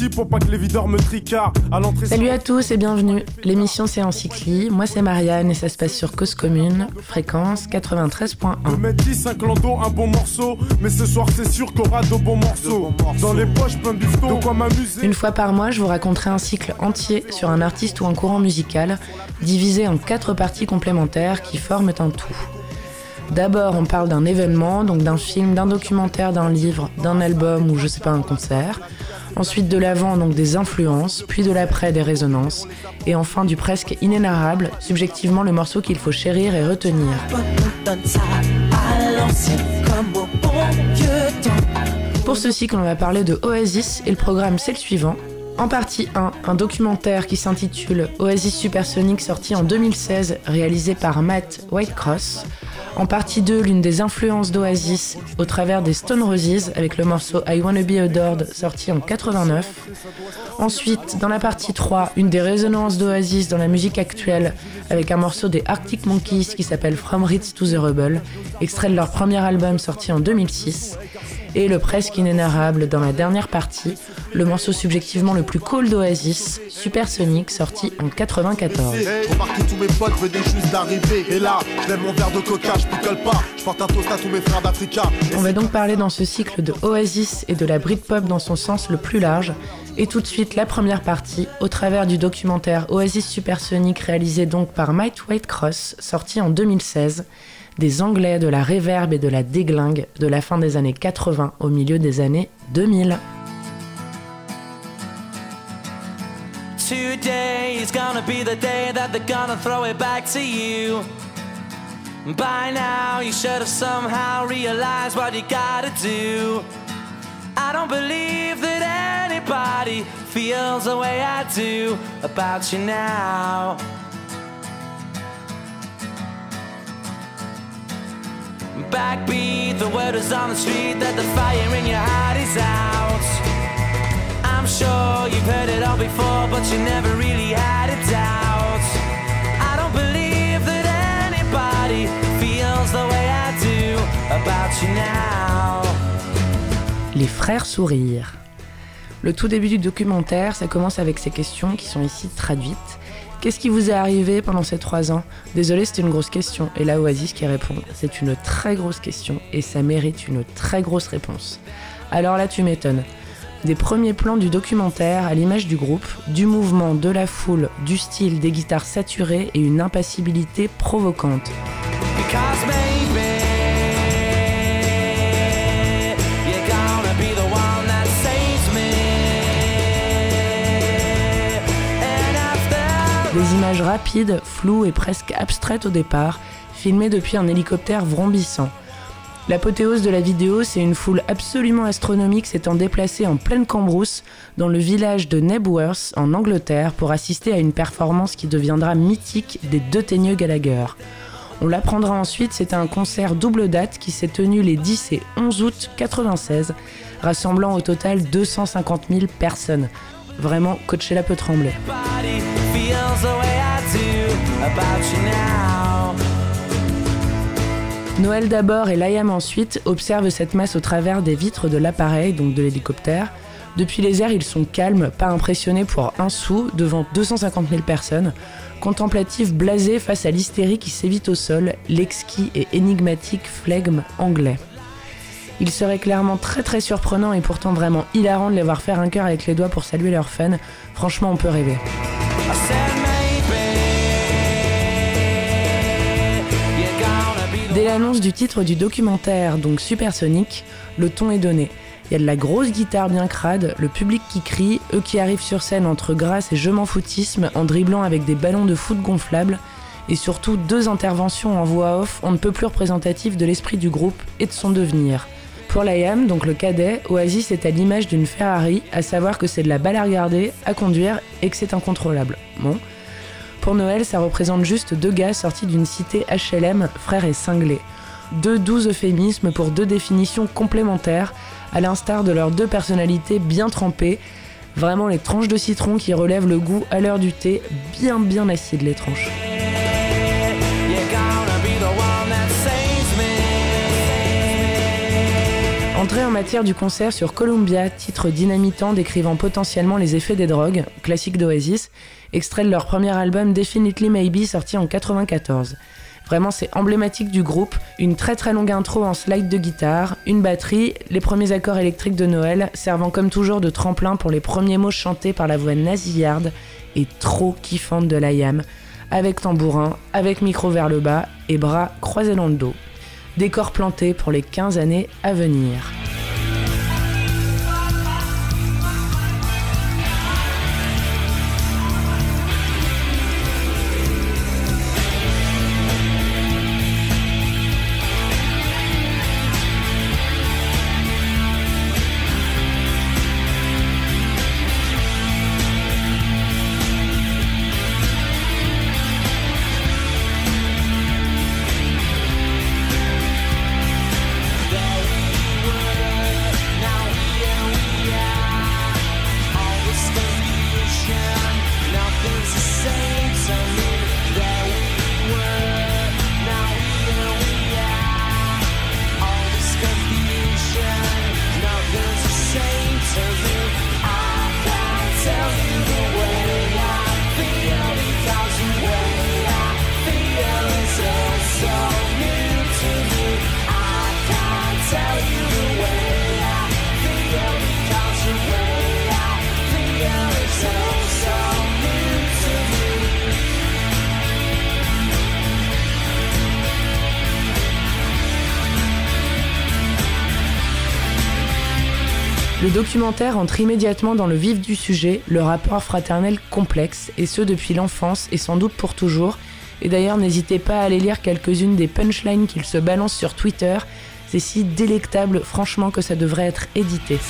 Je pour pas que les videurs me tricardent. À l'entrée. Salut à tous et bienvenue. L'émission c'est Encycli. Moi c'est Marianne et ça se passe sur Cause Commune, fréquence 93.1. Le mettre 10, un clando, un bon morceau. Mais ce soir, c'est sûr qu'on aura de bons morceaux. Dans les poches, plein de quoi m'amuser. Une fois par mois, je vous raconterai un cycle entier sur un artiste ou un courant musical, divisé en quatre parties complémentaires qui forment un tout. D'abord, on parle d'un événement, donc d'un film, d'un documentaire, d'un livre, d'un album ou je sais pas, un concert. Ensuite de l'avant, donc des influences, puis de l'après, des résonances. Et enfin du presque inénarrable, subjectivement le morceau qu'il faut chérir et retenir. Pour ce cycle, on va parler de Oasis et le programme c'est le suivant. En partie 1, un documentaire qui s'intitule Oasis Supersonic sorti en 2016, réalisé par Matt Whitecross. En partie 2, l'une des influences d'Oasis au travers des Stone Roses avec le morceau I Wanna Be Adored sorti en 89. Ensuite, dans la partie 3, une des résonances d'Oasis dans la musique actuelle avec un morceau des Arctic Monkeys qui s'appelle From Ritz to the Rebel, extrait de leur premier album sorti en 2006 et le presque inénarrable dans la dernière partie, le morceau subjectivement le plus cool d'Oasis, Supersonic, sorti en 94. tous mes potes juste d'arriver. Et là, je mon verre de coca, je pas. Je porte un toast à tous mes frères d'Africa. On va donc parler dans ce cycle de Oasis et de la Britpop dans son sens le plus large. Et tout de suite, la première partie, au travers du documentaire Oasis Supersonic réalisé donc par Mike Whitecross, sorti en 2016 des Anglais, de la réverbe et de la déglingue de la fin des années 80 au milieu des années 2000. Today is gonna be the day that they're gonna throw it back to you. By now, you should have somehow realized what you gotta do. I don't believe that anybody feels the way I do about you now. Backbeat, the word is on the street that the fire in your heart is out. I'm sure you've heard it all before, but you never really had a doubt. I don't believe that anybody feels the way I do about you now. Les frères sourires. Le tout début du documentaire, ça commence avec ces questions qui sont ici traduites Qu'est-ce qui vous est arrivé pendant ces trois ans? Désolé, c'était une grosse question. Et là, Oasis qui répond C'est une très grosse question et ça mérite une très grosse réponse. Alors là, tu m'étonnes. Des premiers plans du documentaire à l'image du groupe, du mouvement, de la foule, du style, des guitares saturées et une impassibilité provocante. Des images rapides, floues et presque abstraites au départ, filmées depuis un hélicoptère vrombissant. L'apothéose de la vidéo, c'est une foule absolument astronomique s'étant déplacée en pleine cambrousse dans le village de Nebworth en Angleterre pour assister à une performance qui deviendra mythique des deux teigneux Gallagher. On l'apprendra ensuite, c'est un concert double date qui s'est tenu les 10 et 11 août 96, rassemblant au total 250 000 personnes. Vraiment, Coachella peut trembler. Noël d'abord et Layam ensuite observent cette masse au travers des vitres de l'appareil, donc de l'hélicoptère. Depuis les airs, ils sont calmes, pas impressionnés pour un sou, devant 250 000 personnes, contemplatifs blasés face à l'hystérie qui sévit au sol, l'exquis et énigmatique flegme anglais. Il serait clairement très très surprenant et pourtant vraiment hilarant de les voir faire un cœur avec les doigts pour saluer leurs fans. Franchement, on peut rêver. Dès l'annonce du titre du documentaire, donc Supersonic, le ton est donné. Il y a de la grosse guitare bien crade, le public qui crie, eux qui arrivent sur scène entre grâce et je m'en foutisme en dribblant avec des ballons de foot gonflables, et surtout deux interventions en voix off on ne peut plus représentatives de l'esprit du groupe et de son devenir. Pour l'IAM, donc le cadet, Oasis est à l'image d'une Ferrari, à savoir que c'est de la balle à regarder, à conduire et que c'est incontrôlable. Bon. Pour Noël, ça représente juste deux gars sortis d'une cité HLM, frères et cinglés. Deux doux euphémismes pour deux définitions complémentaires, à l'instar de leurs deux personnalités bien trempées. Vraiment les tranches de citron qui relèvent le goût à l'heure du thé, bien bien acide les tranches. Entrée en matière du concert sur Columbia, titre dynamitant décrivant potentiellement les effets des drogues, classique d'Oasis, extrait de leur premier album Definitely Maybe sorti en 94. Vraiment, c'est emblématique du groupe. Une très très longue intro en slide de guitare, une batterie, les premiers accords électriques de Noël, servant comme toujours de tremplin pour les premiers mots chantés par la voix nasillarde et trop kiffante de la yam, avec tambourin, avec micro vers le bas et bras croisés dans le dos. Décor planté pour les 15 années à venir. Documentaire entre immédiatement dans le vif du sujet, le rapport fraternel complexe, et ce depuis l'enfance et sans doute pour toujours. Et d'ailleurs, n'hésitez pas à aller lire quelques-unes des punchlines qu'il se balance sur Twitter. C'est si délectable, franchement, que ça devrait être édité.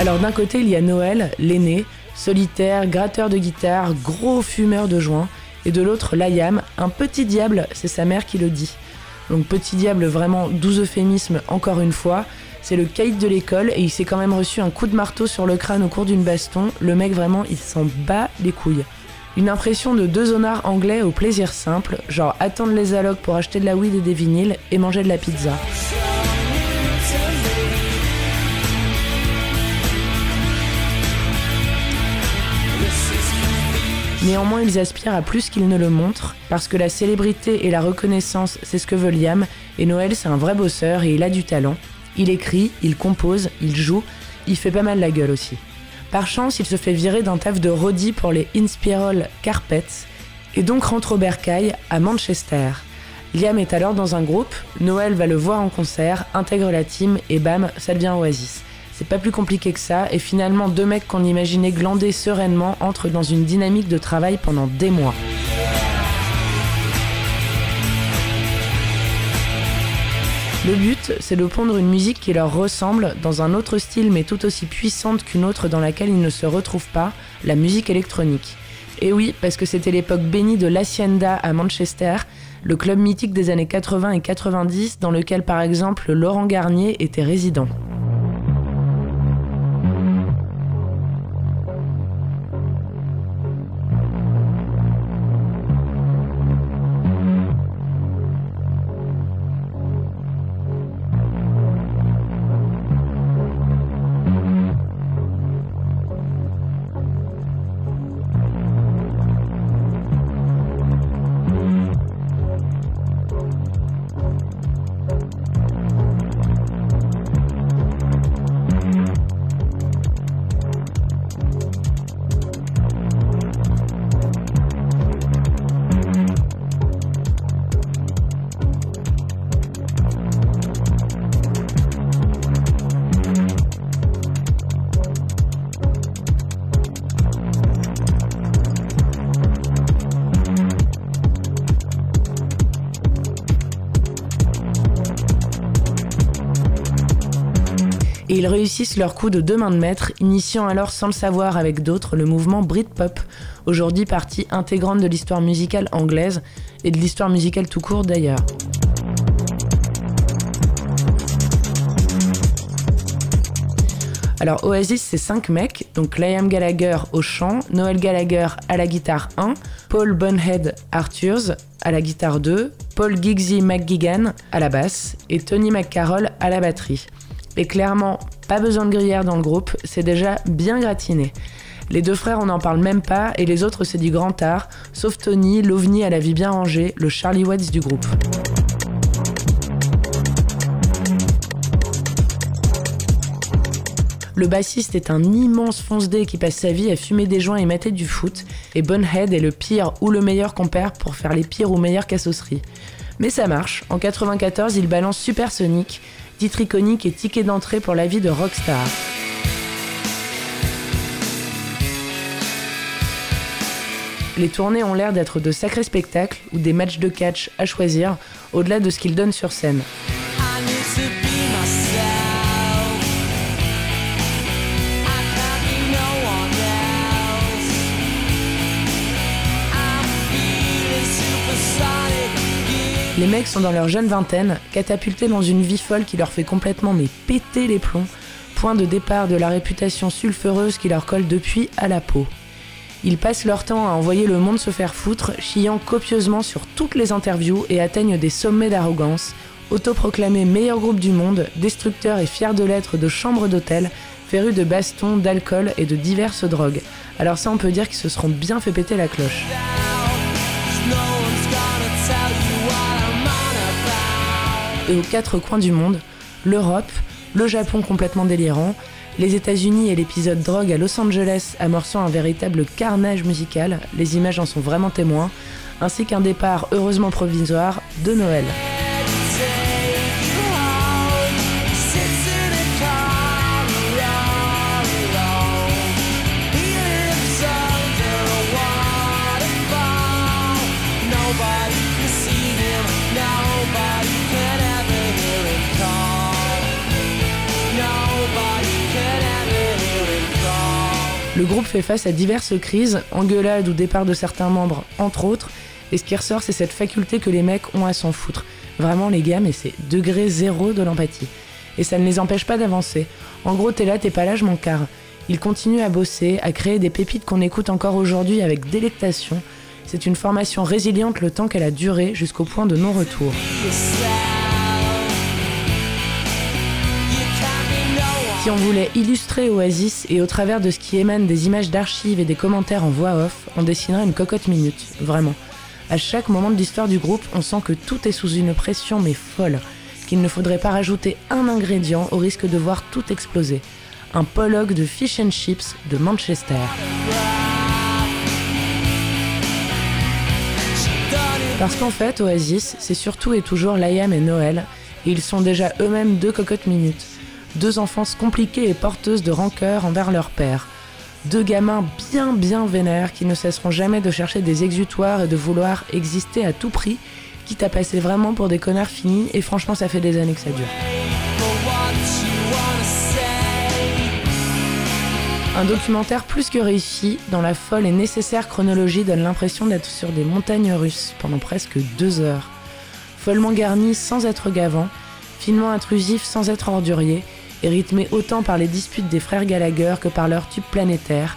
Alors d'un côté, il y a Noël, l'aîné, solitaire, gratteur de guitare, gros fumeur de joint, et de l'autre, Layam, un petit diable, c'est sa mère qui le dit. Donc petit diable, vraiment doux euphémisme encore une fois. C'est le caïd de l'école et il s'est quand même reçu un coup de marteau sur le crâne au cours d'une baston. Le mec vraiment, il s'en bat les couilles. Une impression de deux honnards anglais au plaisir simple, genre attendre les allocs pour acheter de la weed et des vinyles et manger de la pizza. Néanmoins, ils aspirent à plus qu'ils ne le montrent, parce que la célébrité et la reconnaissance, c'est ce que veut Liam, et Noël, c'est un vrai bosseur et il a du talent. Il écrit, il compose, il joue, il fait pas mal la gueule aussi. Par chance, il se fait virer d'un taf de Roddy pour les Inspiral Carpets, et donc rentre au Bercail, à Manchester. Liam est alors dans un groupe, Noël va le voir en concert, intègre la team, et bam, ça devient Oasis. C'est pas plus compliqué que ça, et finalement deux mecs qu'on imaginait glander sereinement entrent dans une dynamique de travail pendant des mois. Le but, c'est de pondre une musique qui leur ressemble, dans un autre style mais tout aussi puissante qu'une autre dans laquelle ils ne se retrouvent pas, la musique électronique. Et oui, parce que c'était l'époque bénie de l'Hacienda à Manchester, le club mythique des années 80 et 90 dans lequel par exemple Laurent Garnier était résident. Ils réussissent leur coup de deux mains de maître, initiant alors sans le savoir avec d'autres le mouvement Britpop, aujourd'hui partie intégrante de l'histoire musicale anglaise et de l'histoire musicale tout court d'ailleurs. Alors Oasis, c'est 5 mecs, donc Liam Gallagher au chant, Noel Gallagher à la guitare 1, Paul Bunhead Arthurs à la guitare 2, Paul Giggsy McGuigan à la basse et Tony McCarroll à la batterie. Et clairement, pas besoin de gruyère dans le groupe, c'est déjà bien gratiné. Les deux frères, on n'en parle même pas, et les autres, c'est du grand art, sauf Tony, l'ovni à la vie bien rangée, le Charlie Watts du groupe. Le bassiste est un immense fonce-dé qui passe sa vie à fumer des joints et mater du foot, et Bunhead est le pire ou le meilleur compère pour faire les pires ou meilleures cassosseries. Mais ça marche, en 94 il balance Supersonic, titre iconique et ticket d'entrée pour la vie de rockstar. Les tournées ont l'air d'être de sacrés spectacles ou des matchs de catch à choisir, au-delà de ce qu'ils donnent sur scène. Les mecs sont dans leur jeune vingtaine, catapultés dans une vie folle qui leur fait complètement mais péter les plombs, point de départ de la réputation sulfureuse qui leur colle depuis à la peau. Ils passent leur temps à envoyer le monde se faire foutre, chiant copieusement sur toutes les interviews et atteignent des sommets d'arrogance, autoproclamés meilleur groupe du monde, destructeurs et fiers de l'être de chambres d'hôtel, férus de bastons, d'alcool et de diverses drogues. Alors ça on peut dire qu'ils se seront bien fait péter la cloche. Et aux quatre coins du monde, l'Europe, le Japon complètement délirant, les États-Unis et l'épisode drogue à Los Angeles amorçant un véritable carnage musical, les images en sont vraiment témoins, ainsi qu'un départ heureusement provisoire de Noël. Le groupe fait face à diverses crises, engueulades ou départ de certains membres, entre autres, et ce qui ressort, c'est cette faculté que les mecs ont à s'en foutre. Vraiment, les gars, mais c'est degré zéro de l'empathie. Et ça ne les empêche pas d'avancer. En gros, t'es là, t'es pas là, je m'en carre. Ils continuent à bosser, à créer des pépites qu'on écoute encore aujourd'hui avec délectation. C'est une formation résiliente le temps qu'elle a duré jusqu'au point de non-retour. Si on voulait illustrer Oasis et au travers de ce qui émane des images d'archives et des commentaires en voix off, on dessinerait une cocotte minute, vraiment. À chaque moment de l'histoire du groupe, on sent que tout est sous une pression mais folle, qu'il ne faudrait pas rajouter un ingrédient au risque de voir tout exploser. Un Pollock de fish and chips de Manchester. Parce qu'en fait, Oasis, c'est surtout et toujours Liam et Noël, et ils sont déjà eux-mêmes deux cocottes minutes deux enfances compliquées et porteuses de rancœur envers leur père. Deux gamins bien bien vénères qui ne cesseront jamais de chercher des exutoires et de vouloir exister à tout prix, quitte à passer vraiment pour des connards finis, et franchement ça fait des années que ça dure. Un documentaire plus que réussi, dans la folle et nécessaire chronologie, donne l'impression d'être sur des montagnes russes pendant presque deux heures. Follement garni sans être gavant, finement intrusif sans être ordurier, et rythmé autant par les disputes des frères Gallagher que par leur tube planétaire.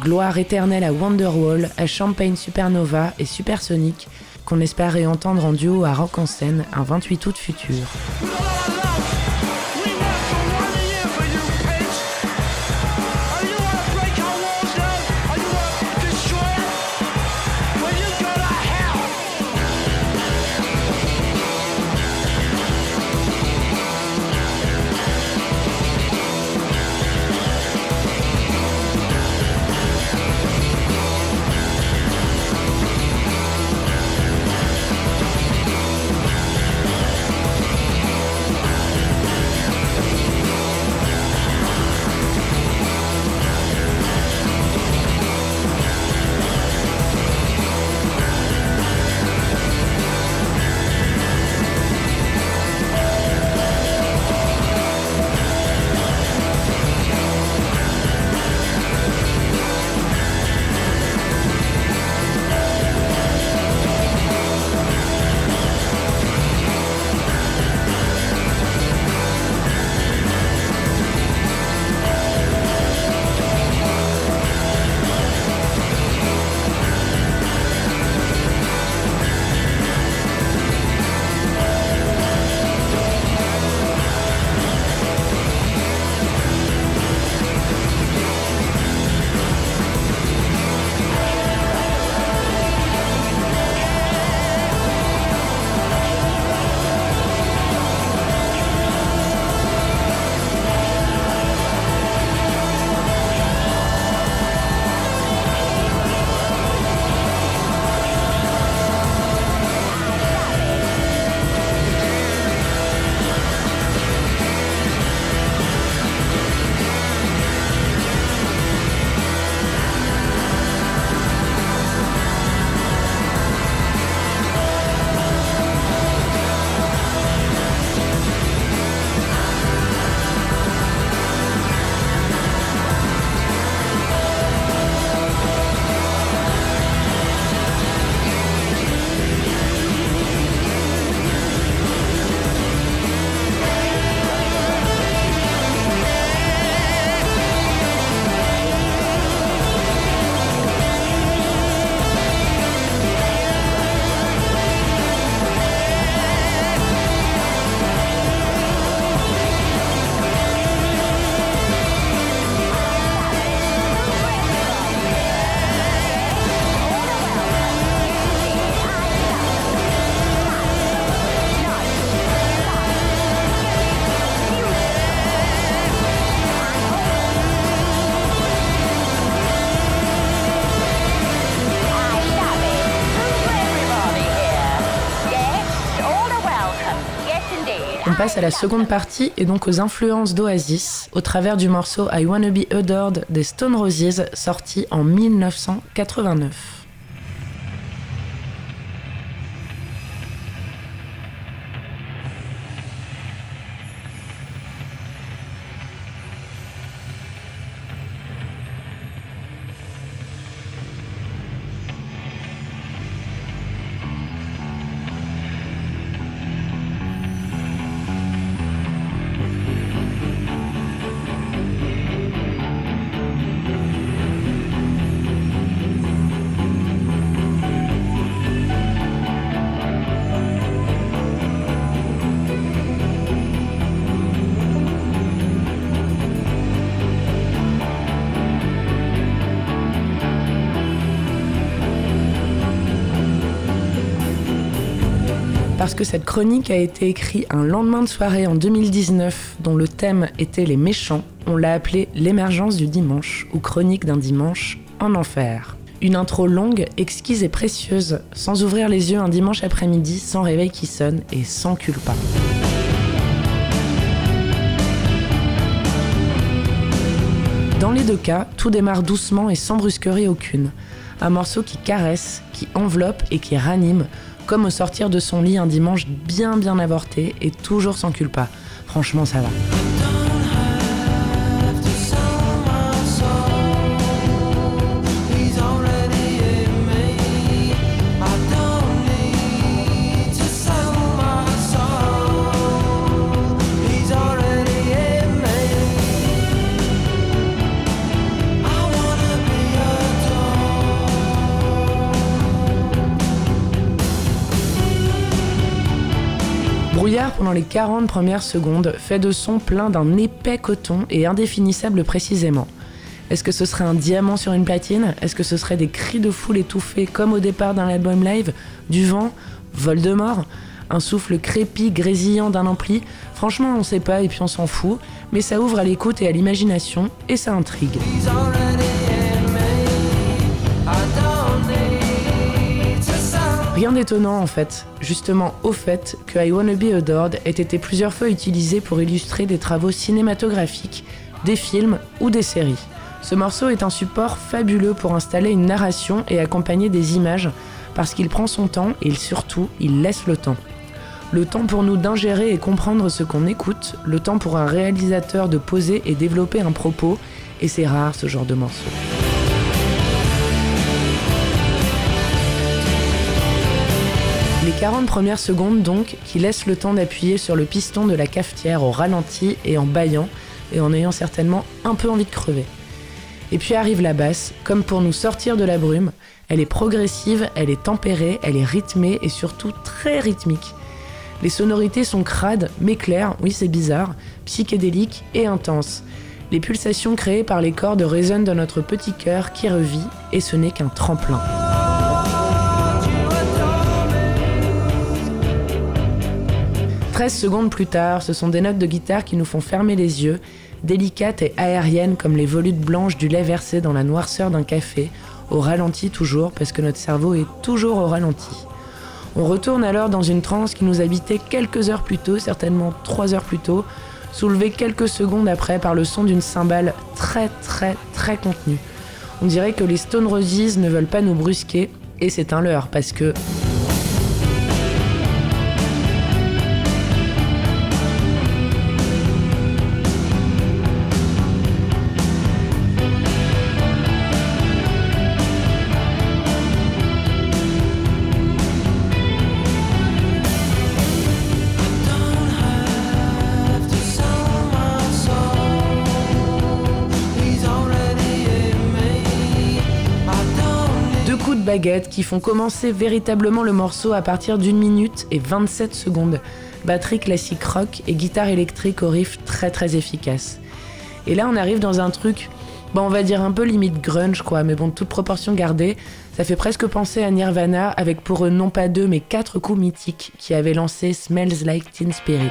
Gloire éternelle à Wonderwall, à Champagne Supernova et Supersonic, qu'on espère réentendre en duo à Rock en scène un 28 août futur. On passe à la seconde partie et donc aux influences d'Oasis au travers du morceau I Wanna Be Adored des Stone Roses sorti en 1989. Cette chronique a été écrite un lendemain de soirée en 2019 dont le thème était les méchants. On l'a appelé l'émergence du dimanche ou chronique d'un dimanche en enfer. Une intro longue, exquise et précieuse, sans ouvrir les yeux un dimanche après-midi, sans réveil qui sonne et sans culpa. Dans les deux cas, tout démarre doucement et sans brusquerie aucune. Un morceau qui caresse, qui enveloppe et qui ranime, comme au sortir de son lit un dimanche bien bien avorté et toujours sans culpa. Franchement, ça va. Pendant les 40 premières secondes fait de son plein d'un épais coton et indéfinissable précisément. Est-ce que ce serait un diamant sur une platine? Est-ce que ce serait des cris de foule étouffés comme au départ d'un album live? Du vent? Voldemort Un souffle crépi, grésillant d'un ampli? Franchement, on sait pas et puis on s'en fout, mais ça ouvre à l'écoute et à l'imagination et ça intrigue. Rien d'étonnant en fait, justement au fait que I Wanna Be Adored ait été plusieurs fois utilisé pour illustrer des travaux cinématographiques, des films ou des séries. Ce morceau est un support fabuleux pour installer une narration et accompagner des images parce qu'il prend son temps et surtout il laisse le temps. Le temps pour nous d'ingérer et comprendre ce qu'on écoute, le temps pour un réalisateur de poser et développer un propos, et c'est rare ce genre de morceau. 40 premières secondes donc, qui laissent le temps d'appuyer sur le piston de la cafetière au ralenti et en baillant, et en ayant certainement un peu envie de crever. Et puis arrive la basse, comme pour nous sortir de la brume. Elle est progressive, elle est tempérée, elle est rythmée et surtout très rythmique. Les sonorités sont crades, mais claires, oui c'est bizarre, psychédéliques et intenses. Les pulsations créées par les cordes résonnent dans notre petit cœur qui revit, et ce n'est qu'un tremplin. 13 secondes plus tard, ce sont des notes de guitare qui nous font fermer les yeux, délicates et aériennes comme les volutes blanches du lait versé dans la noirceur d'un café, au ralenti toujours, parce que notre cerveau est toujours au ralenti. On retourne alors dans une transe qui nous habitait quelques heures plus tôt, certainement trois heures plus tôt, soulevée quelques secondes après par le son d'une cymbale très très très contenue. On dirait que les Stone Roses ne veulent pas nous brusquer, et c'est un leurre, parce que qui font commencer véritablement le morceau à partir d'une minute et 27 secondes. Batterie classique rock et guitare électrique au riff très très efficace. Et là on arrive dans un truc, bon on va dire un peu limite grunge quoi, mais bon toute proportion gardée, ça fait presque penser à Nirvana avec pour eux non pas deux mais quatre coups mythiques qui avaient lancé Smells Like Teen Spirit.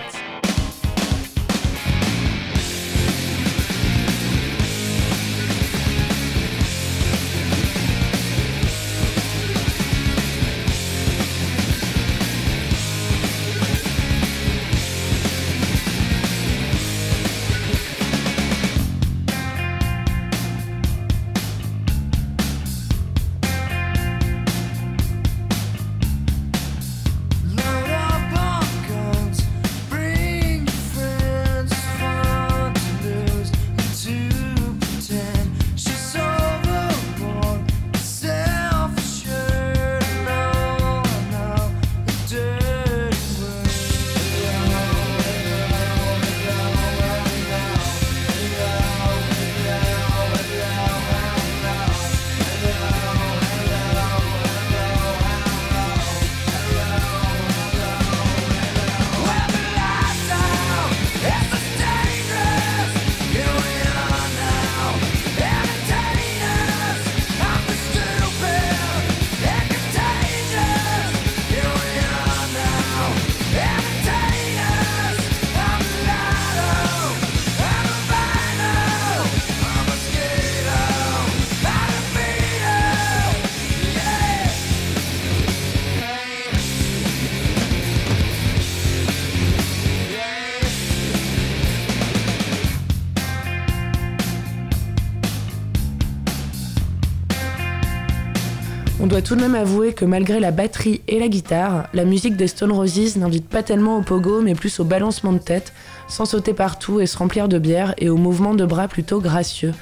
Doit tout de même avouer que malgré la batterie et la guitare, la musique des Stone Roses n'invite pas tellement au pogo mais plus au balancement de tête, sans sauter partout et se remplir de bière et au mouvement de bras plutôt gracieux.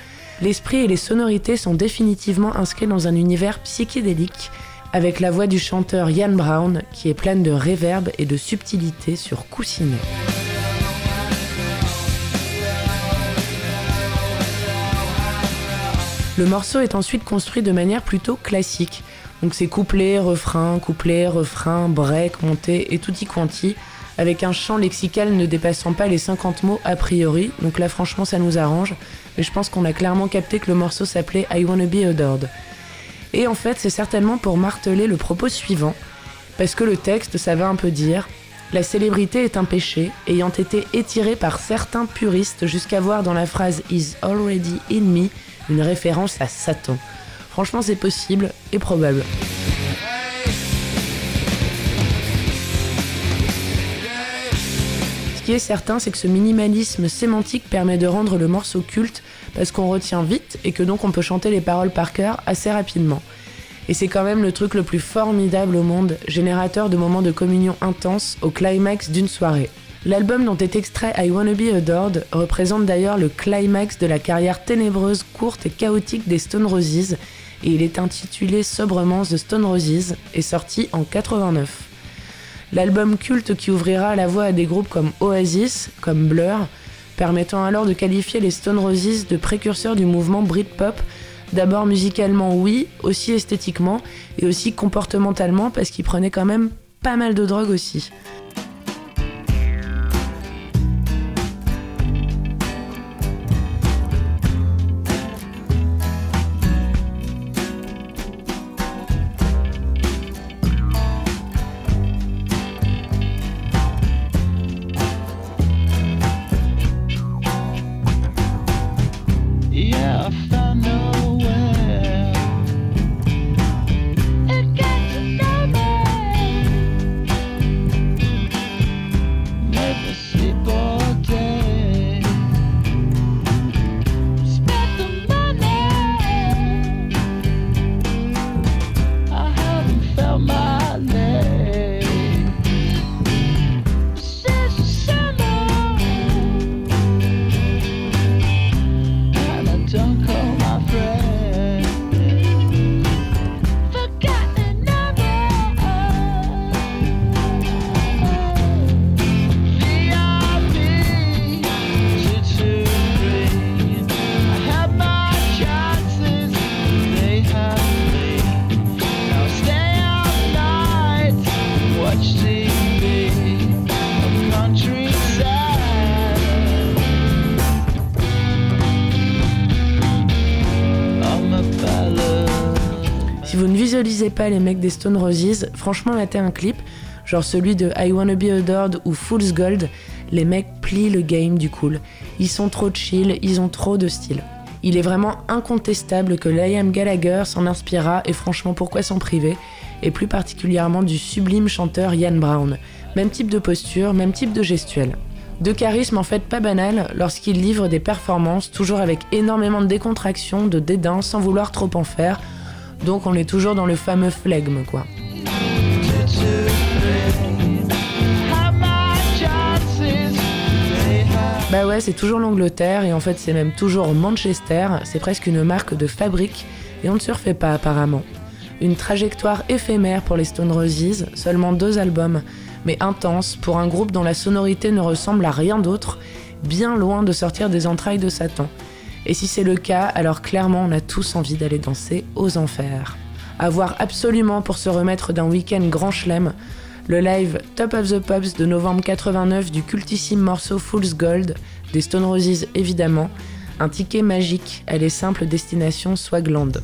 L'esprit et les sonorités sont définitivement inscrits dans un univers psychédélique, avec la voix du chanteur Ian Brown qui est pleine de réverb et de subtilité sur coussinet. Le morceau est ensuite construit de manière plutôt classique. Donc c'est couplet, refrain, couplet, refrain, break, montée et tutti quanti, avec un chant lexical ne dépassant pas les 50 mots a priori. Donc là franchement ça nous arrange, mais je pense qu'on a clairement capté que le morceau s'appelait I Wanna Be Adored. Et en fait c'est certainement pour marteler le propos suivant, parce que le texte ça va un peu dire la célébrité est un péché, ayant été étiré par certains puristes jusqu'à voir dans la phrase Is already in me une référence à Satan. Franchement, c'est possible et probable. Ce qui est certain, c'est que ce minimalisme sémantique permet de rendre le morceau culte parce qu'on retient vite et que donc on peut chanter les paroles par cœur assez rapidement. Et c'est quand même le truc le plus formidable au monde, générateur de moments de communion intense au climax d'une soirée. L'album dont est extrait I Wanna Be Adored représente d'ailleurs le climax de la carrière ténébreuse, courte et chaotique des Stone Roses, et il est intitulé sobrement The Stone Roses et sorti en 89. L'album culte qui ouvrira la voie à des groupes comme Oasis, comme Blur, permettant alors de qualifier les Stone Roses de précurseurs du mouvement Britpop, d'abord musicalement oui, aussi esthétiquement et aussi comportementalement parce qu'ils prenaient quand même pas mal de drogue aussi. Pas les mecs des Stone Roses, franchement, mettez un clip, genre celui de I Wanna Be Adored ou Fool's Gold, les mecs plient le game du cool. Ils sont trop chill, ils ont trop de style. Il est vraiment incontestable que Liam Gallagher s'en inspira et franchement pourquoi s'en priver, et plus particulièrement du sublime chanteur Ian Brown. Même type de posture, même type de gestuelle. De charisme en fait pas banal lorsqu'il livre des performances toujours avec énormément de décontraction, de dédain sans vouloir trop en faire, donc on est toujours dans le fameux flegme, quoi. Bah ouais, c'est toujours l'Angleterre et en fait c'est même toujours Manchester, c'est presque une marque de fabrique et on ne se refait pas apparemment. Une trajectoire éphémère pour les Stone Roses, seulement deux albums, mais intense pour un groupe dont la sonorité ne ressemble à rien d'autre, bien loin de sortir des entrailles de Satan. Et si c'est le cas, alors clairement on a tous envie d'aller danser aux enfers. À voir absolument pour se remettre d'un week-end grand chelem, le live Top of the Pops de novembre 89 du cultissime morceau Fool's Gold, des Stone Roses évidemment, un ticket magique à les simples destinations Swagland.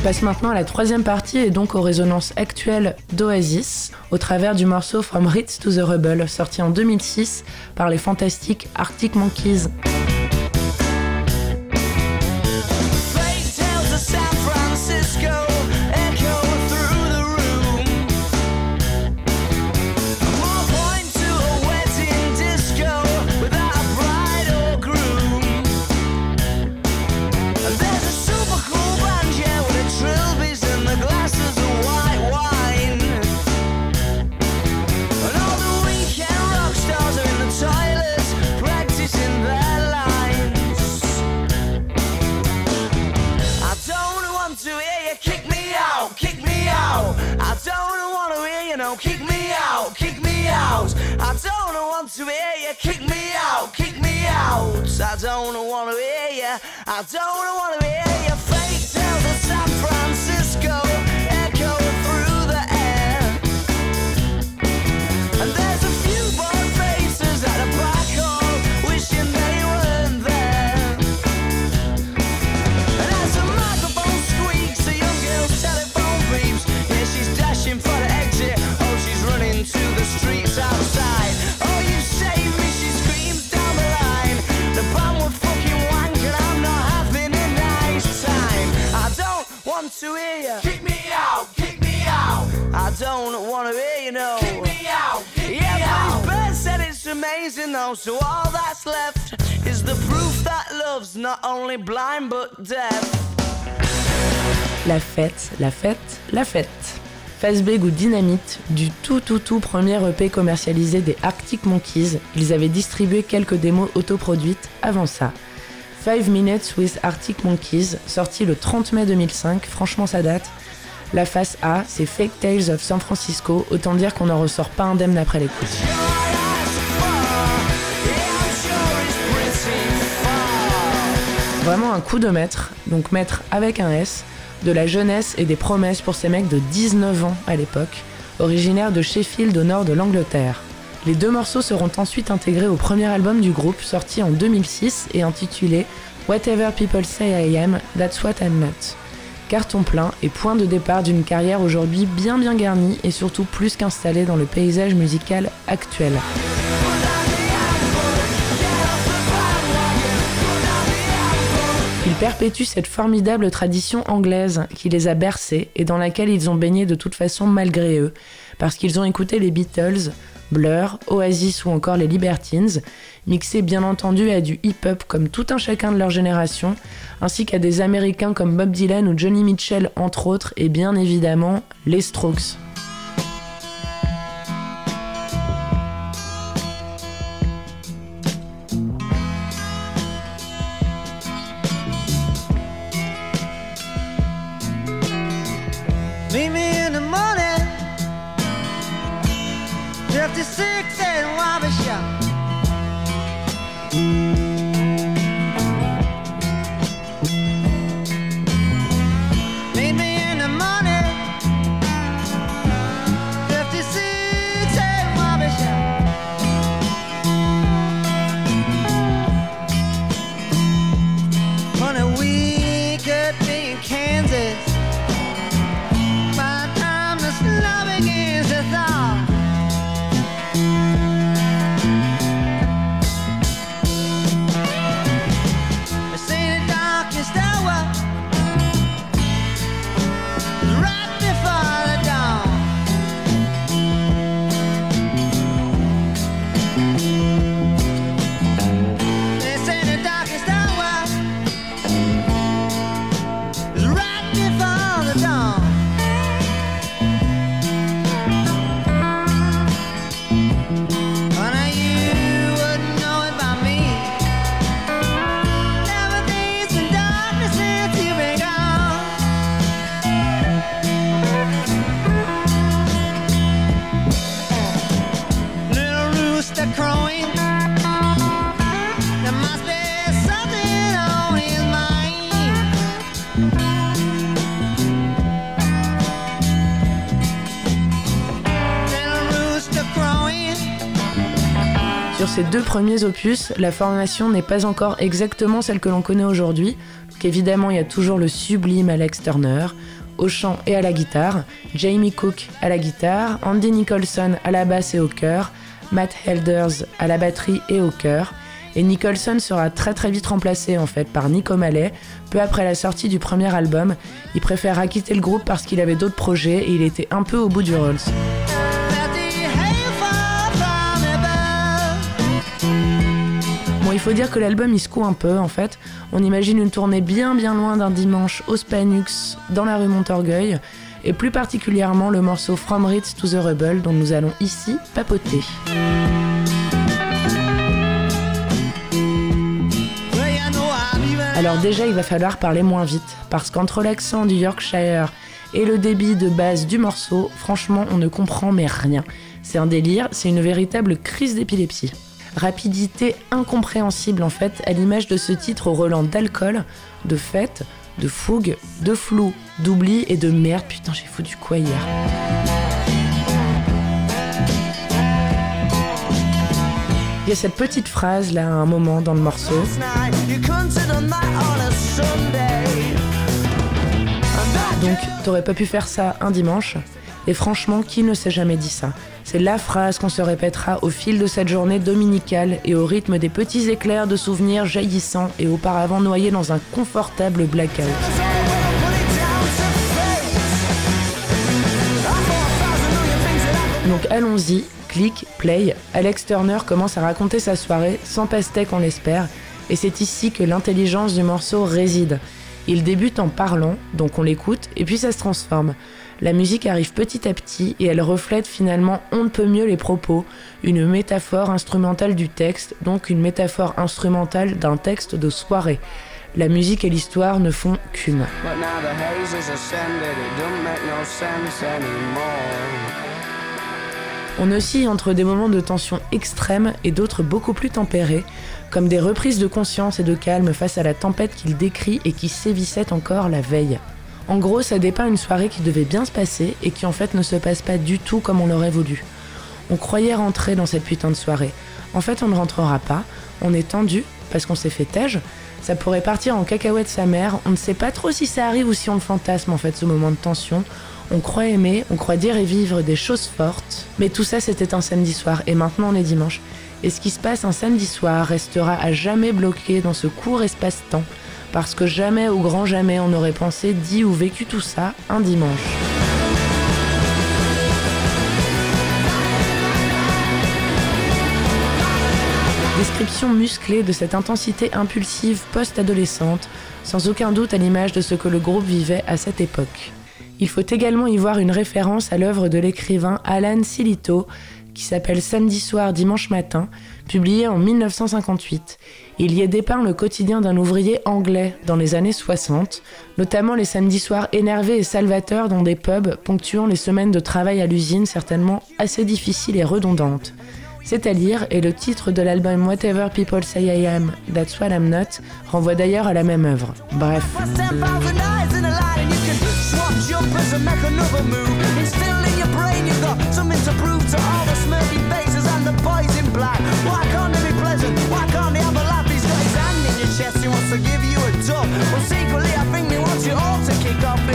Passe maintenant à la troisième partie et donc aux résonances actuelles d'Oasis au travers du morceau From Ritz to the Rebel sorti en 2006 par les fantastiques Arctic Monkeys. La fête, la fête, la fête. Fazbeg ou Dynamite, du tout tout tout premier EP commercialisé des Arctic Monkeys, ils avaient distribué quelques démos autoproduites avant ça. 5 Minutes with Arctic Monkeys, sorti le 30 mai 2005, franchement ça date. La face A, c'est Fake Tales of San Francisco, autant dire qu'on n'en ressort pas indemne après l'écoute. Vraiment un coup de maître, donc maître avec un S, de la jeunesse et des promesses pour ces mecs de 19 ans à l'époque, originaires de Sheffield au nord de l'Angleterre. Les deux morceaux seront ensuite intégrés au premier album du groupe sorti en 2006 et intitulé Whatever People Say I Am, That's What I'm Not. Carton plein et point de départ d'une carrière aujourd'hui bien bien garnie et surtout plus qu'installée dans le paysage musical actuel. Perpétuent cette formidable tradition anglaise qui les a bercés et dans laquelle ils ont baigné de toute façon malgré eux, parce qu'ils ont écouté les Beatles, Blur, Oasis ou encore les Libertines, mixés bien entendu à du hip-hop comme tout un chacun de leur génération, ainsi qu'à des Américains comme Bob Dylan ou Johnny Mitchell entre autres, et bien évidemment les Strokes. 56 and Wabi deux premiers opus, la formation n'est pas encore exactement celle que l'on connaît aujourd'hui. Évidemment, il y a toujours le sublime Alex Turner. au chant et à la guitare, Jamie Cook à la guitare, Andy Nicholson à la basse et au chœur, Matt Helders à la batterie et au chœur, et Nicholson sera très très vite remplacé en fait par Nick O'Malley. Peu après la sortie du premier album, il préféra quitter le groupe parce qu'il avait d'autres projets et il était un peu au bout du Rolls. Il faut dire que l'album il secoue un peu en fait. On imagine une tournée bien bien loin d'un dimanche au Spanux dans la rue Montorgueil et plus particulièrement le morceau From Ritz to the Rebel dont nous allons ici papoter. Alors déjà, il va falloir parler moins vite, parce qu'entre l'accent du Yorkshire et le débit de base du morceau, franchement, on ne comprend mais rien. C'est un délire, c'est une véritable crise d'épilepsie. Rapidité incompréhensible en fait, à l'image de ce titre au relent d'alcool, de fête, de fougue, de flou, d'oubli et de merde. Putain, j'ai foutu quoi hier? Il y a cette petite phrase là à un moment dans le morceau. Donc, t'aurais pas pu faire ça un dimanche. Et franchement, qui ne s'est jamais dit ça? C'est la phrase qu'on se répétera au fil de cette journée dominicale et au rythme des petits éclairs de souvenirs jaillissants et auparavant noyés dans un confortable blackout. Donc allons-y, clic, play. Alex Turner commence à raconter sa soirée sans pastèque on l'espère, et c'est ici que l'intelligence du morceau réside. Il débute en parlant, donc on l'écoute, et puis ça se transforme. La musique arrive petit à petit et elle reflète finalement on ne peut mieux les propos, une métaphore instrumentale du texte, donc une métaphore instrumentale d'un texte de soirée. La musique et l'histoire ne font qu'une. On oscille entre des moments de tension extrême et d'autres beaucoup plus tempérés, comme des reprises de conscience et de calme face à la tempête qu'il décrit et qui sévissait encore la veille. En gros, ça dépeint une soirée qui devait bien se passer et qui en fait ne se passe pas du tout comme on l'aurait voulu. On croyait rentrer dans cette putain de soirée. En fait, on ne rentrera pas, on est tendu parce qu'on s'est fait tège. Ça pourrait partir en cacahuète sa mère, on ne sait pas trop si ça arrive ou si on le fantasme en fait ce moment de tension. On croit aimer, on croit dire et vivre des choses fortes, mais tout ça c'était un samedi soir et maintenant on est dimanche. Et ce qui se passe un samedi soir restera à jamais bloqué dans ce court espace-temps, parce que jamais au grand jamais on n'aurait pensé, dit ou vécu tout ça un dimanche. Description musclée de cette intensité impulsive post-adolescente, sans aucun doute à l'image de ce que le groupe vivait à cette époque. Il faut également y voir une référence à l'œuvre de l'écrivain Alan Silito, qui s'appelle Samedi soir, dimanche matin, publié en 1958. Il y est dépeint le quotidien d'un ouvrier anglais dans les années 60, notamment les samedis soirs énervés et salvateurs dans des pubs ponctuant les semaines de travail à l'usine certainement assez difficiles et redondantes. C'est à lire, et le titre de l'album Whatever People Say I Am, That's What I'm Not renvoie d'ailleurs à la même œuvre. Bref. Black. Why can't they be pleasant? Why can't they have a laugh? He's got his hand in your chest, he wants to give you a tug. Well, secretly I think he wants you all to kick off.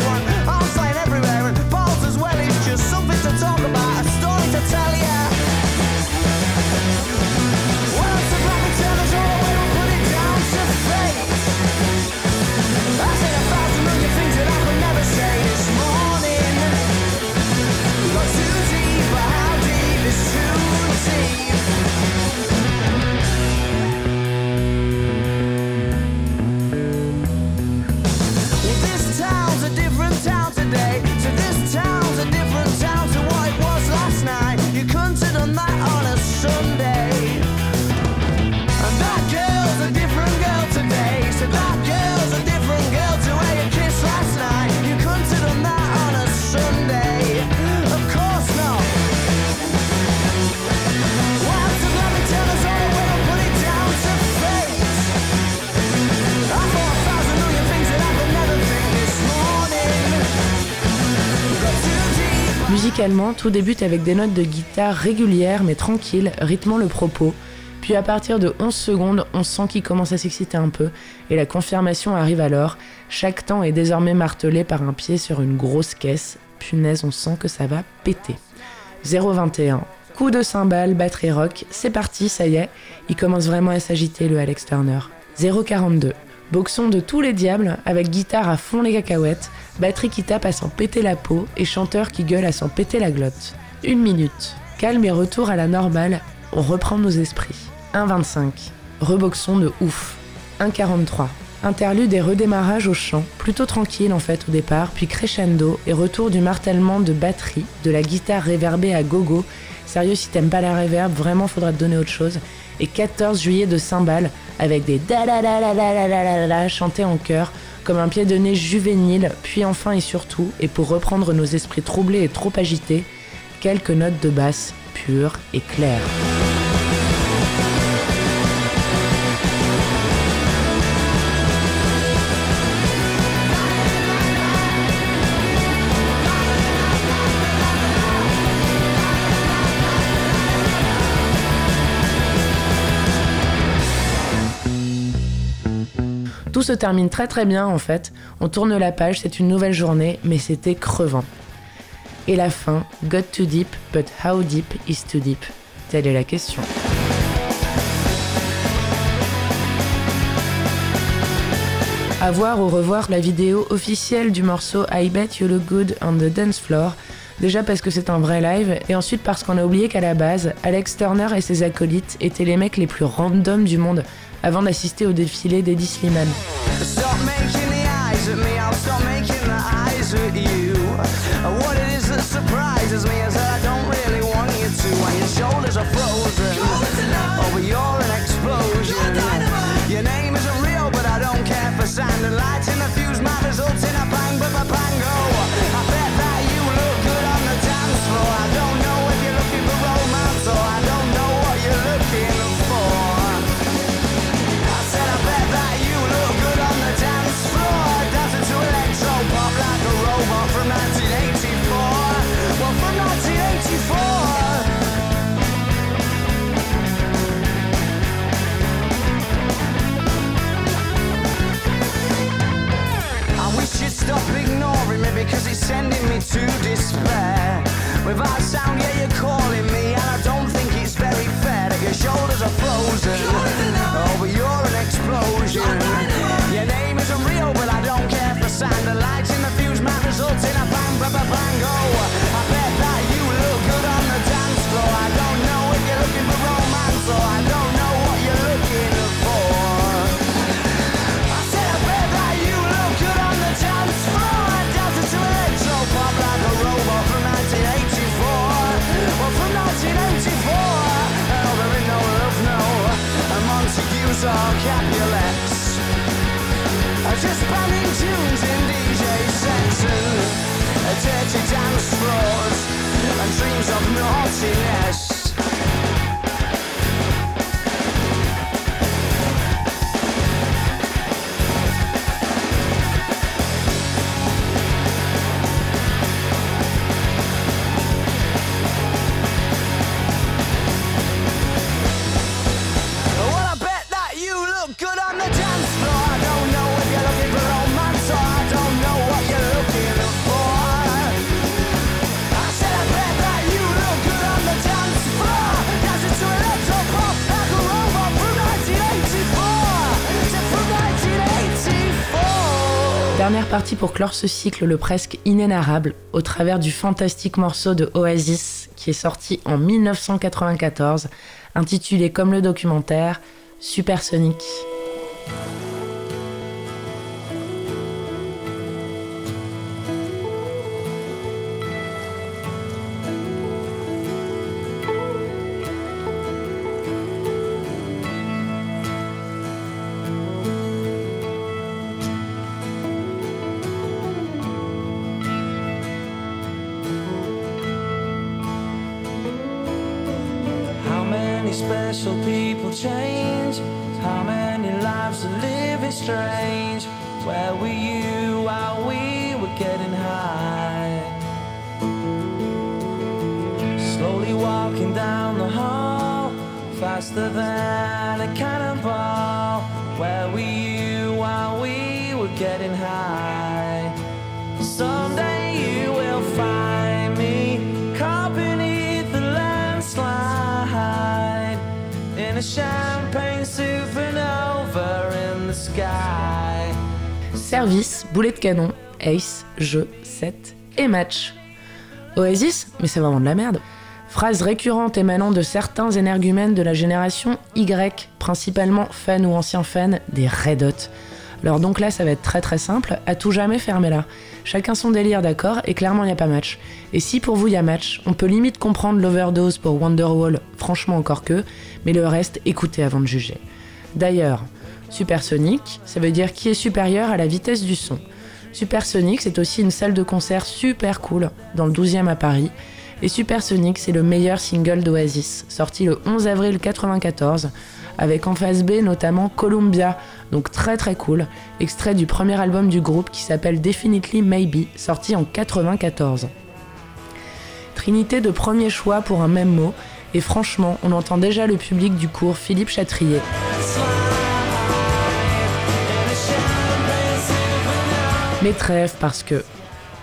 Tout débute avec des notes de guitare régulières mais tranquilles, rythmant le propos, Puis à partir de 11 secondes, on sent qu'il commence à s'exciter un peu, et la confirmation arrive alors. Chaque temps est désormais martelé par un pied sur une grosse caisse. Punaise, on sent que ça va péter. 0,21. Coup de cymbale, batterie rock, c'est parti, ça y est. Il commence vraiment à s'agiter le Alex Turner. 0,42. Boxon de tous les diables, avec guitare à fond les cacahuètes, batterie qui tape à s'en péter la peau et chanteur qui gueule à s'en péter la glotte. Une minute. Calme et retour à la normale, on reprend nos esprits. 1,25. Reboxon de ouf. 1,43. Interlude et redémarrage au chant, plutôt tranquille en fait au départ, puis crescendo et retour du martèlement de batterie, de la guitare réverbée à gogo. Sérieux, si t'aimes pas la réverb, vraiment faudra te donner autre chose. Et 14 juillet de cymbales avec des da la la la la la la chantés en chœur, comme un pied de nez juvénile, puis enfin et surtout, et pour reprendre nos esprits troublés et trop agités, quelques notes de basse pures et claires. Tout se termine très très bien en fait. On tourne la page, c'est une nouvelle journée, mais c'était crevant. Et la fin, Got too deep, but how deep is too deep? Telle est la question. À voir ou revoir la vidéo officielle du morceau I Bet You Look Good on the Dance Floor. Déjà parce que c'est un vrai live, et ensuite parce qu'on a oublié qu'à la base, Alex Turner et ses acolytes étaient les mecs les plus random du monde avant d'assister au défilé d'Eddie Slimane. Stop making the eyes at me, I'll stop making the eyes at you. What it is that surprises me is that I don't your oh, name isn't real, but I care for and lights because it's sending me to despair. Without sound, yeah, you're calling me, and I don't think it's very fair that your shoulders are frozen. Oh, but you're or Capulets Just banging tunes in DJ sets And dirty dance floors And dreams of naughtiness Dernière partie pour clore ce cycle le presque inénarrable au travers du fantastique morceau de Oasis qui est sorti en 1994 intitulé comme le documentaire Supersonic. Service, boulet de canon, ace, jeu, set et match. Oasis Mais c'est vraiment de la merde. Phrase récurrente émanant de certains énergumènes de la génération Y, principalement fans ou anciens fans des Red Hot. Alors donc là, ça va être très très simple, à tout jamais fermez là. Chacun son délire, d'accord, et clairement il n'y a pas match. Et si pour vous il y a match, on peut limite comprendre l'overdose pour Wonderwall, franchement encore que, mais le reste, écoutez avant de juger. D'ailleurs, supersonique, ça veut dire qui est supérieur à la vitesse du son. Supersonic, c'est aussi une salle de concert super cool dans le 12e à Paris. Et Supersonic, c'est le meilleur single d'Oasis, sorti le 11 avril 1994, avec en face B notamment Columbia, donc très très cool, extrait du premier album du groupe qui s'appelle Definitely Maybe, sorti en 94. Trinité de premier choix pour un même mot, et franchement, on entend déjà le public du cours Philippe Chatrier. Mais trêve parce que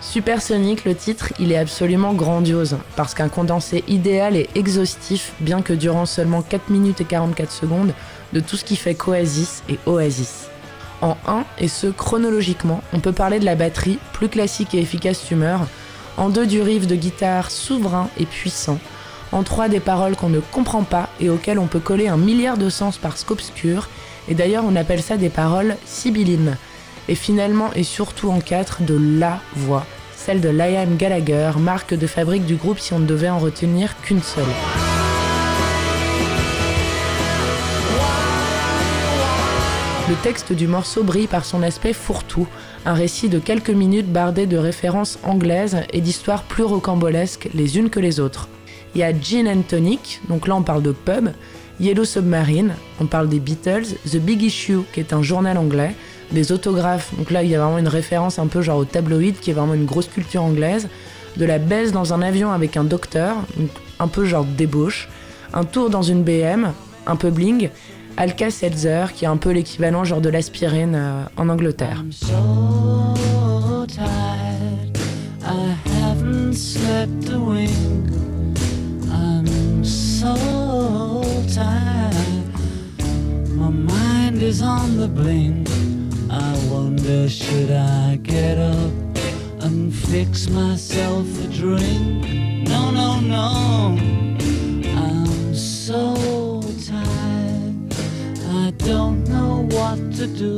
Supersonic, le titre, il est absolument grandiose, parce qu'un condensé idéal et exhaustif, bien que durant seulement 4 minutes et 44 secondes, de tout ce qui fait qu'Oasis et Oasis. En 1, et ce chronologiquement, on peut parler de la batterie, plus classique et efficace tumeur, en 2 du riff de guitare souverain et puissant, en 3 des paroles qu'on ne comprend pas et auxquelles on peut coller un milliard de sens parce qu'obscurs, et d'ailleurs on appelle ça des paroles sibyllines et finalement et surtout en quatre de la voix, celle de Liam Gallagher, marque de fabrique du groupe si on ne devait en retenir qu'une seule. Le texte du morceau brille par son aspect fourre-tout, un récit de quelques minutes bardé de références anglaises et d'histoires plus rocambolesques les unes que les autres. Il y a Gin and Tonic, donc là on parle de pub, Yellow Submarine, on parle des Beatles, The Big Issue, qui est un journal anglais, des autographes. Donc là, il y a vraiment une référence un peu genre au tabloïd, qui est vraiment une grosse culture anglaise. De la baisse dans un avion avec un docteur, un peu genre débauche. Un tour dans une BM, un peu bling. Alka Seltzer, qui est un peu l'équivalent genre de l'aspirine euh, en Angleterre. Is on the I wonder should I get up and fix myself a drink? No, no, no. I'm so tired. I don't know what to do.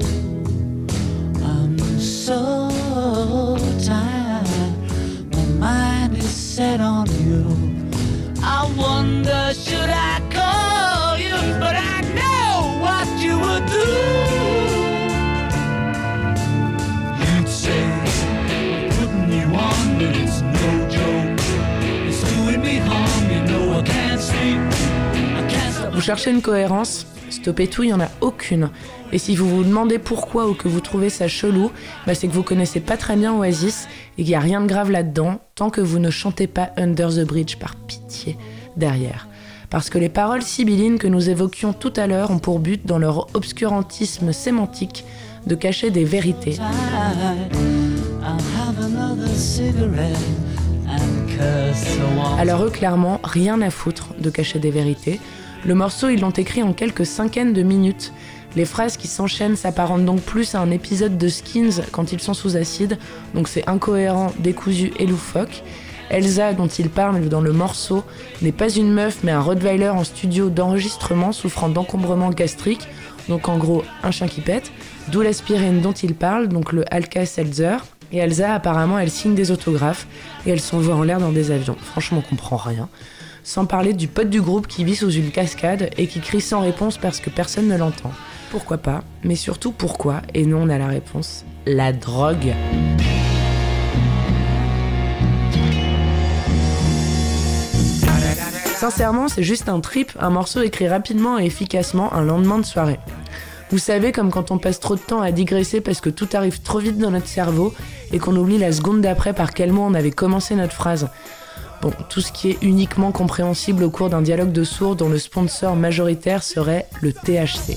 I'm so tired. My mind is set on you. I wonder should I call cherchez une cohérence Stoppez tout, il n'y en a aucune. Et si vous vous demandez pourquoi ou que vous trouvez ça chelou, bah c'est que vous connaissez pas très bien Oasis et qu'il n'y a rien de grave là-dedans, tant que vous ne chantez pas Under the Bridge par pitié derrière. Parce que les paroles sibyllines que nous évoquions tout à l'heure ont pour but, dans leur obscurantisme sémantique, de cacher des vérités. Alors eux, clairement, rien à foutre de cacher des vérités. Le morceau, ils l'ont écrit en quelques cinquaines de minutes. Les phrases qui s'enchaînent s'apparentent donc plus à un épisode de Skins quand ils sont sous acide, donc c'est incohérent, décousu et loufoque. Elsa, dont il parle dans le morceau, n'est pas une meuf mais un Rottweiler en studio d'enregistrement souffrant d'encombrement gastrique, donc en gros un chien qui pète, d'où l'aspirine dont il parle, donc le Alka-Seltzer. Et Elsa, apparemment, elle signe des autographes et elle s'envoie en l'air dans des avions. Franchement, on comprend rien. Sans parler du pote du groupe qui vit sous une cascade et qui crie sans réponse parce que personne ne l'entend. Pourquoi pas Mais surtout pourquoi Et non, on a la réponse. La drogue. Sincèrement, c'est juste un trip, un morceau écrit rapidement et efficacement un lendemain de soirée. Vous savez, comme quand on passe trop de temps à digresser parce que tout arrive trop vite dans notre cerveau et qu'on oublie la seconde d'après par quel mot on avait commencé notre phrase. Bon, tout ce qui est uniquement compréhensible au cours d'un dialogue de sourds dont le sponsor majoritaire serait le THC.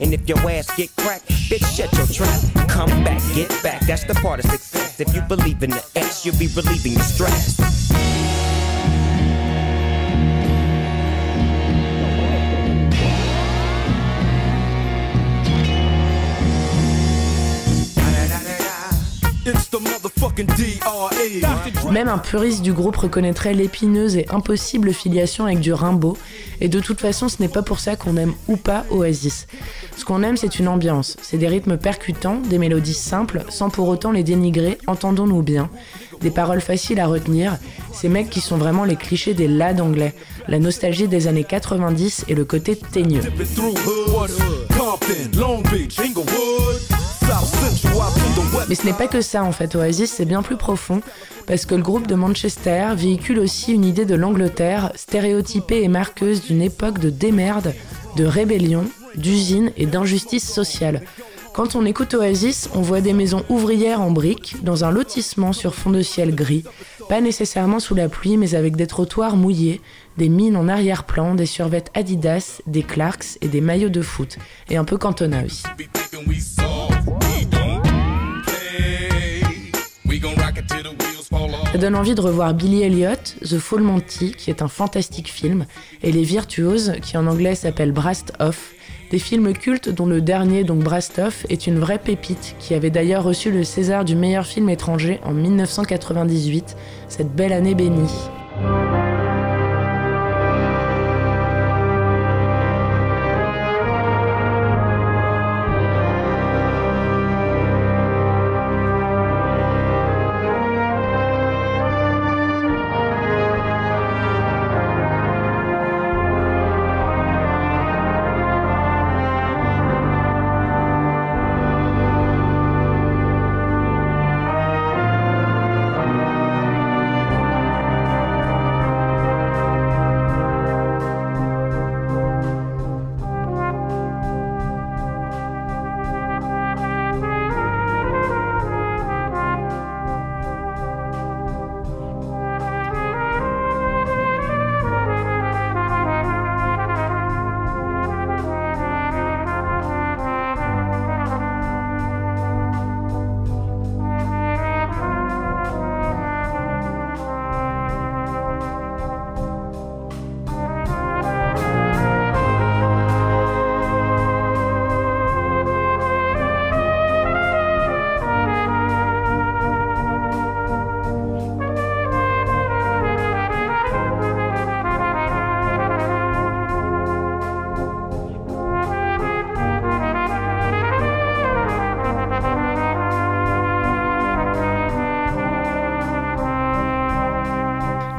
And if your ass get cracked, bitch, shut your trap. Come back, get back. That's the part of success. If you believe in the X, you'll be relieving the stress. Même un puriste du groupe reconnaîtrait l'épineuse et impossible filiation avec du Rimbaud, et de toute façon ce n'est pas pour ça qu'on aime ou pas Oasis. Ce qu'on aime c'est une ambiance, c'est des rythmes percutants, des mélodies simples, sans pour autant les dénigrer, entendons-nous bien, des paroles faciles à retenir, ces mecs qui sont vraiment les clichés des lads anglais, la nostalgie des années 90 et le côté teigneux. Mais ce n'est pas que ça en fait, Oasis c'est bien plus profond, parce que le groupe de Manchester véhicule aussi une idée de l'Angleterre stéréotypée et marqueuse d'une époque de démerde, de rébellion, d'usine et d'injustice sociale. Quand on écoute Oasis, on voit des maisons ouvrières en briques, dans un lotissement sur fond de ciel gris, pas nécessairement sous la pluie, mais avec des trottoirs mouillés, des mines en arrière-plan, des survêtes Adidas, des Clarks et des maillots de foot, et un peu Cantona aussi. Ça donne envie de revoir Billy Elliot, The Full Monty, qui est un fantastique film, et Les Virtuoses, qui en anglais s'appelle Brast Off, des films cultes dont le dernier, donc Brast Off, est une vraie pépite, qui avait d'ailleurs reçu le César du meilleur film étranger en 1998, cette belle année bénie.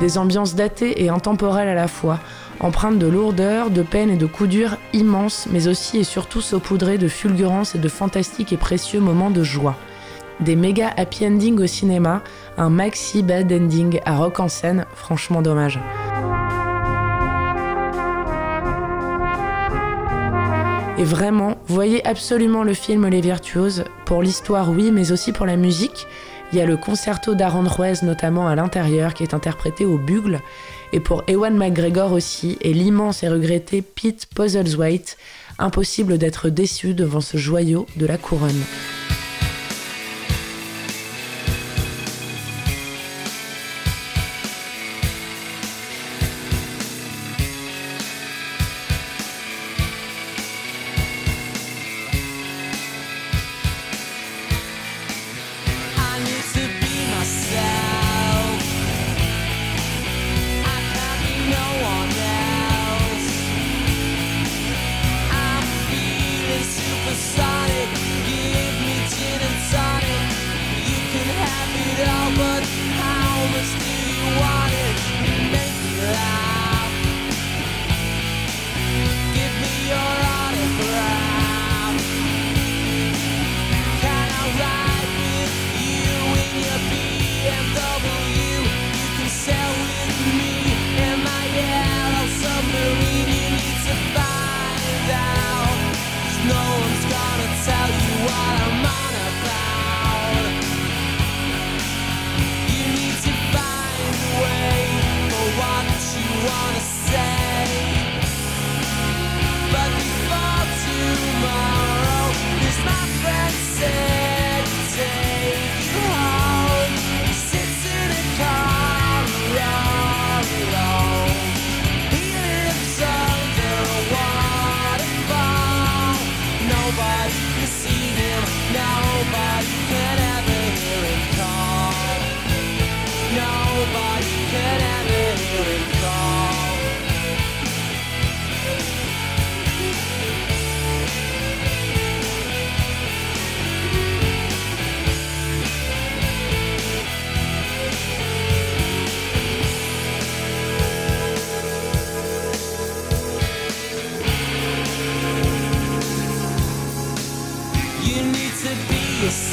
Des ambiances datées et intemporelles à la fois, empreintes de lourdeur, de peine et de coups durs immenses, mais aussi et surtout saupoudrées de fulgurances et de fantastiques et précieux moments de joie. Des méga happy ending au cinéma, un maxi bad ending à rock en scène, franchement dommage. Et vraiment, voyez absolument le film Les Virtuoses, pour l'histoire oui, mais aussi pour la musique, il y a le concerto d'Aaron Ruiz notamment à l'intérieur qui est interprété au bugle. Et pour Ewan McGregor aussi, et l'immense et regretté Pete Puzzleswaite, impossible d'être déçu devant ce joyau de la couronne.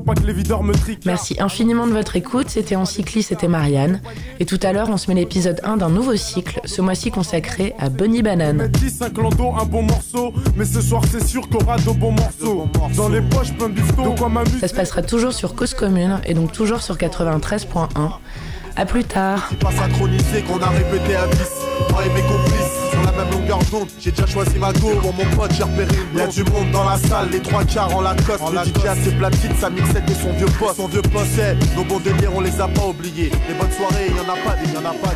pas que les videurs me triquent. Merci infiniment de votre écoute. C'était Encycli, c'était Marianne. Et tout à l'heure, on se met l'épisode 1 d'un nouveau cycle, ce mois-ci consacré à Bunny Banane. 10, un bon morceau. Mais ce soir, c'est sûr qu'on aura de bons morceaux. Dans les poches, plein de bifton. quoi m'amuser. Ça se passera toujours sur Cause Commune et donc toujours sur 93.1. A plus tard. C'est pas synchronisé qu'on a répété à 10. Moi et mes j'ai déjà choisi ma go pour mon pote, j'ai repéré une Y'a du monde dans la salle, les trois quarts en la cosse. En la DJ assez platine, sa mixette et son vieux poste. Son vieux poste, hey, nos bons délires, on les a pas oubliés. Les bonnes soirées, y en a pas des, y a pas.